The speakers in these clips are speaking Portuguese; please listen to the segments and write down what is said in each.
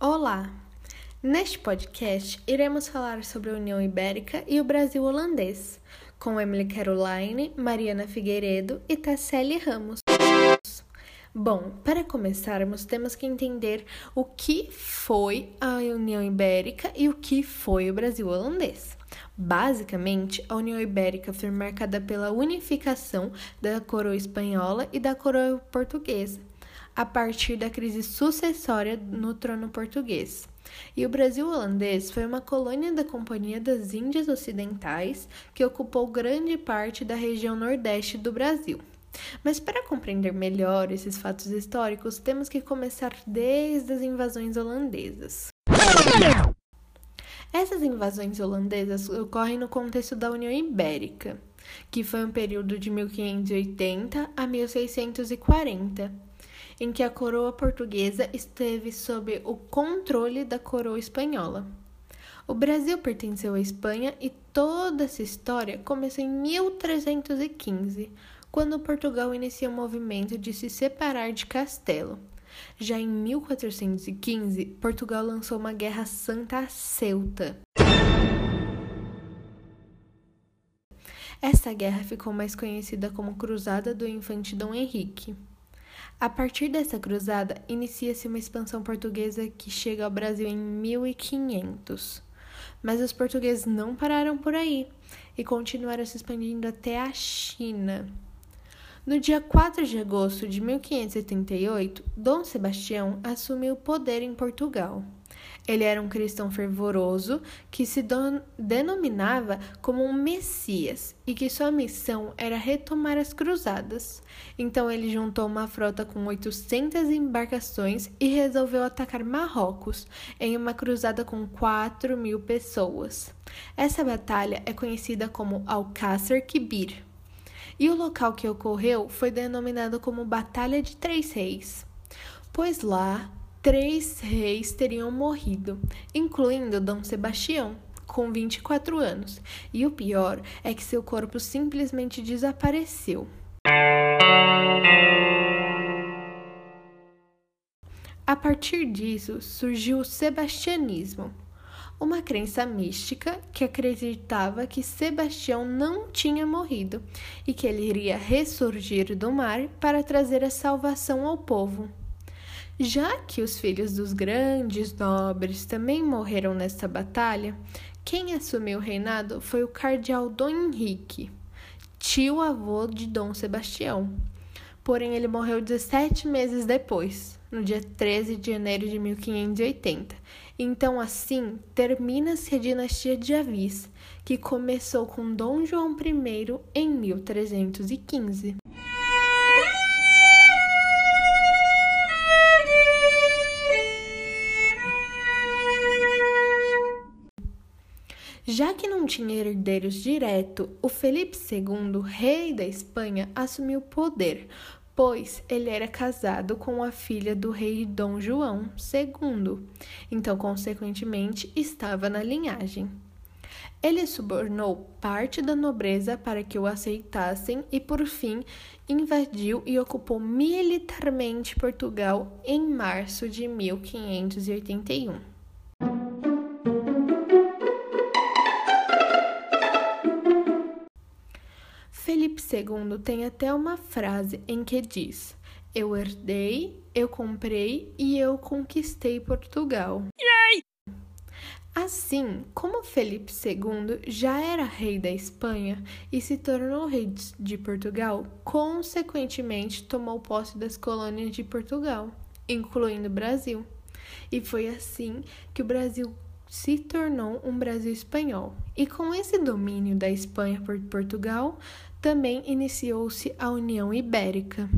Olá! Neste podcast, iremos falar sobre a União Ibérica e o Brasil holandês, com Emily Caroline, Mariana Figueiredo e Tasselli Ramos. Bom, para começarmos, temos que entender o que foi a União Ibérica e o que foi o Brasil holandês. Basicamente, a União Ibérica foi marcada pela unificação da coroa espanhola e da coroa portuguesa, a partir da crise sucessória no trono português. E o Brasil holandês foi uma colônia da Companhia das Índias Ocidentais que ocupou grande parte da região nordeste do Brasil. Mas para compreender melhor esses fatos históricos, temos que começar desde as invasões holandesas. Essas invasões holandesas ocorrem no contexto da União Ibérica, que foi um período de 1580 a 1640, em que a coroa portuguesa esteve sob o controle da coroa espanhola. O Brasil pertenceu à Espanha e toda essa história começou em 1315, quando Portugal inicia o movimento de se separar de Castelo. Já em 1415, Portugal lançou uma guerra santa a Ceuta. Essa guerra ficou mais conhecida como Cruzada do Infante Dom Henrique. A partir dessa cruzada, inicia-se uma expansão portuguesa que chega ao Brasil em 1500. Mas os portugueses não pararam por aí e continuaram se expandindo até a China. No dia 4 de agosto de 1578, Dom Sebastião assumiu o poder em Portugal. Ele era um cristão fervoroso que se denominava como um Messias e que sua missão era retomar as cruzadas. Então ele juntou uma frota com 800 embarcações e resolveu atacar Marrocos em uma cruzada com 4 mil pessoas. Essa batalha é conhecida como Alcácer Quibir. E o local que ocorreu foi denominado como Batalha de Três Reis, pois lá três reis teriam morrido, incluindo Dom Sebastião, com 24 anos, e o pior é que seu corpo simplesmente desapareceu. A partir disso surgiu o sebastianismo, uma crença mística que acreditava que Sebastião não tinha morrido e que ele iria ressurgir do mar para trazer a salvação ao povo. Já que os filhos dos grandes nobres também morreram nesta batalha, quem assumiu o reinado foi o cardeal Dom Henrique, tio-avô de Dom Sebastião. Porém, ele morreu 17 meses depois, no dia 13 de janeiro de 1580. Então, assim, termina-se a dinastia de Avis, que começou com Dom João I em 1315. Já que não tinha herdeiros direto, o Felipe II, rei da Espanha, assumiu o poder, pois ele era casado com a filha do rei Dom João II, então, consequentemente, estava na linhagem. Ele subornou parte da nobreza para que o aceitassem e, por fim, invadiu e ocupou militarmente Portugal em março de 1581. II tem até uma frase em que diz: Eu herdei, eu comprei e eu conquistei Portugal. Yay! Assim, como Felipe II já era rei da Espanha e se tornou rei de Portugal, consequentemente tomou posse das colônias de Portugal, incluindo o Brasil. E foi assim que o Brasil se tornou um Brasil espanhol. E com esse domínio da Espanha por Portugal, também iniciou-se a União Ibérica.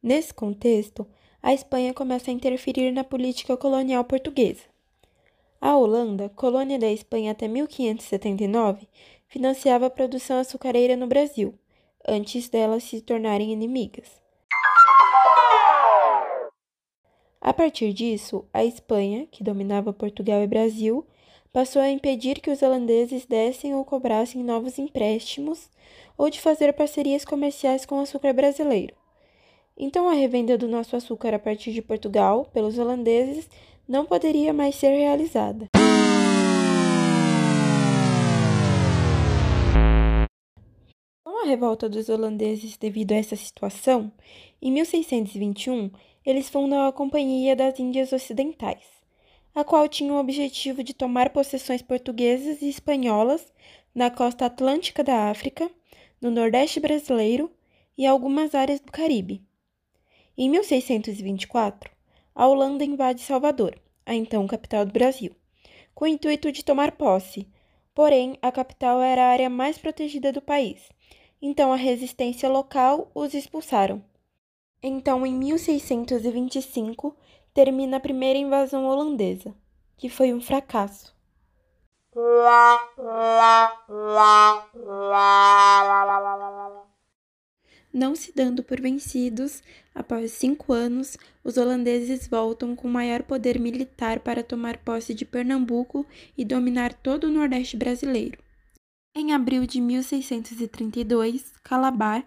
Nesse contexto, a Espanha começa a interferir na política colonial portuguesa. A Holanda, colônia da Espanha até 1579, financiava a produção açucareira no Brasil, antes delas se tornarem inimigas. A partir disso, a Espanha, que dominava Portugal e Brasil, passou a impedir que os holandeses dessem ou cobrassem novos empréstimos ou de fazer parcerias comerciais com o açúcar brasileiro. Então, a revenda do nosso açúcar a partir de Portugal pelos holandeses não poderia mais ser realizada. Com a revolta dos holandeses devido a essa situação, em 1621 eles fundam a Companhia das Índias Ocidentais a qual tinha o objetivo de tomar possessões portuguesas e espanholas na costa atlântica da África, no Nordeste brasileiro e algumas áreas do Caribe. Em 1624, a Holanda invade Salvador, a então capital do Brasil, com o intuito de tomar posse. Porém, a capital era a área mais protegida do país, então a resistência local os expulsaram. Então, em 1625, termina a primeira invasão holandesa, que foi um fracasso. Não se dando por vencidos, após cinco anos, os holandeses voltam com maior poder militar para tomar posse de Pernambuco e dominar todo o Nordeste brasileiro. Em abril de 1632, Calabar,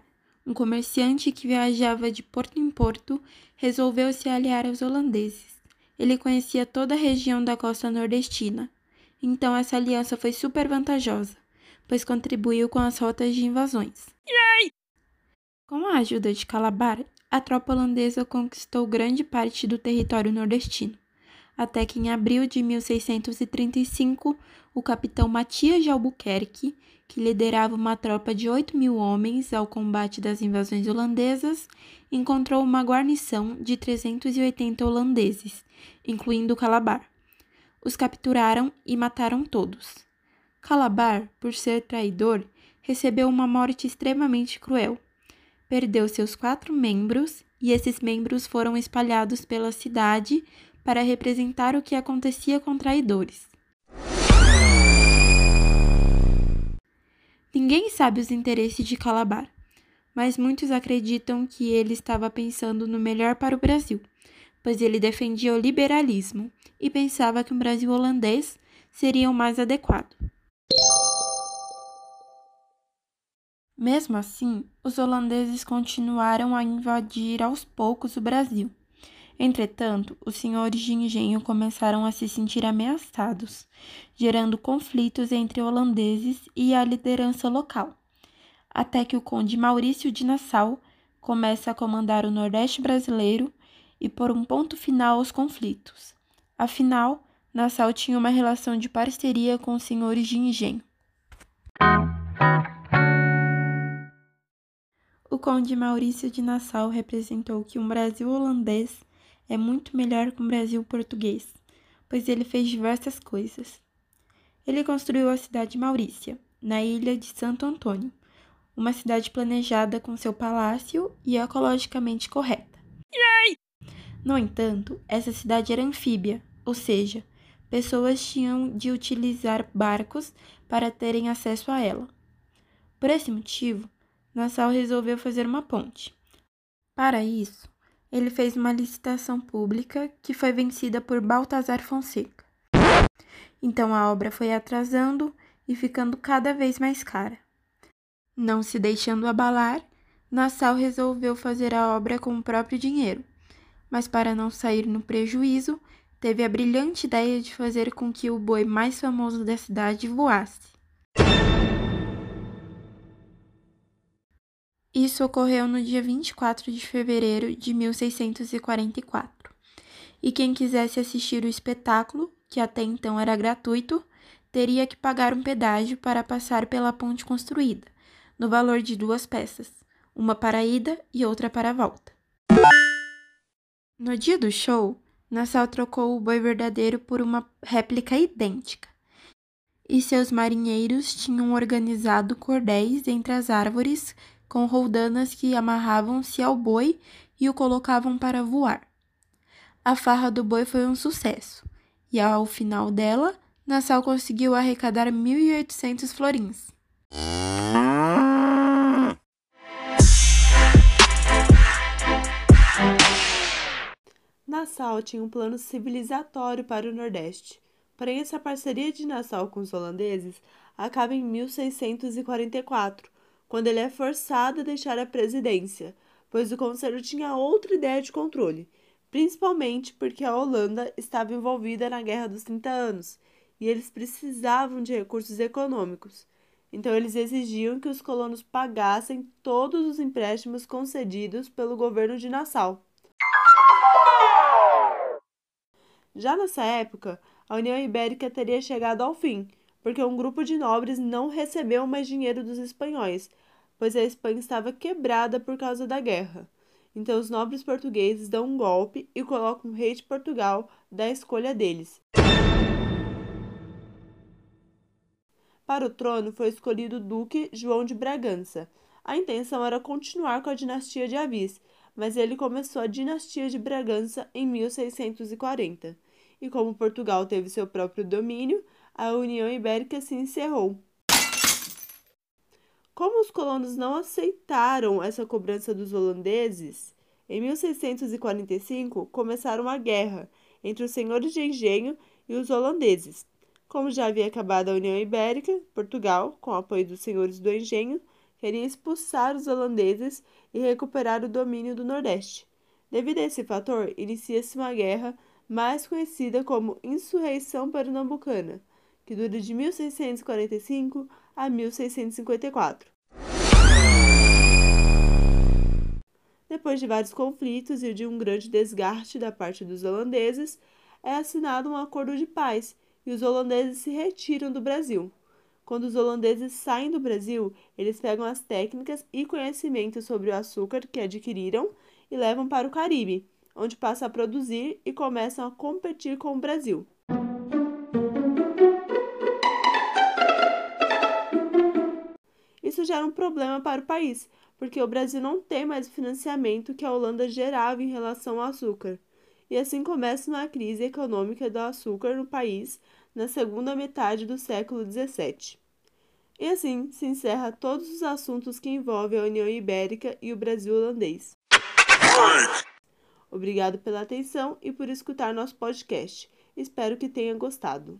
um comerciante que viajava de porto em porto, resolveu se aliar aos holandeses. Ele conhecia toda a região da costa nordestina, então essa aliança foi super vantajosa, pois contribuiu com as rotas de invasões. Yay! Com a ajuda de Calabar, a tropa holandesa conquistou grande parte do território nordestino, até que em abril de 1635, o capitão Matias de Albuquerque, que liderava uma tropa de 8 mil homens ao combate das invasões holandesas, encontrou uma guarnição de 380 holandeses, incluindo Calabar. Os capturaram e mataram todos. Calabar, por ser traidor, recebeu uma morte extremamente cruel. Perdeu seus quatro membros e esses membros foram espalhados pela cidade para representar o que acontecia com traidores. Ninguém sabe os interesses de Calabar, mas muitos acreditam que ele estava pensando no melhor para o Brasil, pois ele defendia o liberalismo e pensava que um Brasil holandês seria o mais adequado. Mesmo assim, os holandeses continuaram a invadir aos poucos o Brasil. Entretanto, os senhores de engenho começaram a se sentir ameaçados, gerando conflitos entre holandeses e a liderança local, até que o conde Maurício de Nassau começa a comandar o Nordeste brasileiro e por um ponto final aos conflitos. Afinal, Nassau tinha uma relação de parceria com os senhores de engenho. O conde Maurício de Nassau representou que um Brasil holandês é muito melhor que o Brasil português, pois ele fez diversas coisas. Ele construiu a cidade de Maurícia, na ilha de Santo Antônio, uma cidade planejada com seu palácio e ecologicamente correta. Yay! No entanto, essa cidade era anfíbia, ou seja, pessoas tinham de utilizar barcos para terem acesso a ela. Por esse motivo, Nassau resolveu fazer uma ponte. Para isso, ele fez uma licitação pública que foi vencida por Baltazar Fonseca. Então a obra foi atrasando e ficando cada vez mais cara. Não se deixando abalar, Nassau resolveu fazer a obra com o próprio dinheiro, mas para não sair no prejuízo, teve a brilhante ideia de fazer com que o boi mais famoso da cidade voasse. Isso ocorreu no dia 24 de fevereiro de 1644. E quem quisesse assistir o espetáculo, que até então era gratuito, teria que pagar um pedágio para passar pela ponte construída, no valor de duas peças, uma para a ida e outra para a volta. No dia do show, Nassau trocou o boi verdadeiro por uma réplica idêntica. E seus marinheiros tinham organizado cordéis entre as árvores com roldanas que amarravam-se ao boi e o colocavam para voar. A farra do boi foi um sucesso, e ao final dela, Nassau conseguiu arrecadar 1.800 florins. Nassau tinha um plano civilizatório para o Nordeste, porém essa parceria de Nassau com os holandeses acaba em 1644, quando ele é forçado a deixar a presidência, pois o conselho tinha outra ideia de controle, principalmente porque a Holanda estava envolvida na Guerra dos 30 Anos e eles precisavam de recursos econômicos. Então, eles exigiam que os colonos pagassem todos os empréstimos concedidos pelo governo de Nassau. Já nessa época, a União Ibérica teria chegado ao fim, porque um grupo de nobres não recebeu mais dinheiro dos espanhóis, pois a Espanha estava quebrada por causa da guerra. Então, os nobres portugueses dão um golpe e colocam o rei de Portugal da escolha deles. Para o trono foi escolhido o Duque João de Bragança. A intenção era continuar com a dinastia de Avis, mas ele começou a dinastia de Bragança em 1640. E como Portugal teve seu próprio domínio, a União Ibérica se encerrou. Como os colonos não aceitaram essa cobrança dos holandeses, em 1645 começaram a guerra entre os senhores de engenho e os holandeses. Como já havia acabado a União Ibérica, Portugal, com o apoio dos senhores do engenho, queria expulsar os holandeses e recuperar o domínio do Nordeste. Devido a esse fator, inicia-se uma guerra mais conhecida como Insurreição Pernambucana, que dura de 1645 a 1654. Depois de vários conflitos e de um grande desgaste da parte dos holandeses, é assinado um acordo de paz e os holandeses se retiram do Brasil. Quando os holandeses saem do Brasil, eles pegam as técnicas e conhecimentos sobre o açúcar que adquiriram e levam para o Caribe, onde passam a produzir e começam a competir com o Brasil. Isso gera um problema para o país, porque o Brasil não tem mais o financiamento que a Holanda gerava em relação ao açúcar e assim começa uma crise econômica do açúcar no país na segunda metade do século XVII. E assim se encerra todos os assuntos que envolvem a União Ibérica e o Brasil holandês. Obrigado pela atenção e por escutar nosso podcast. Espero que tenha gostado.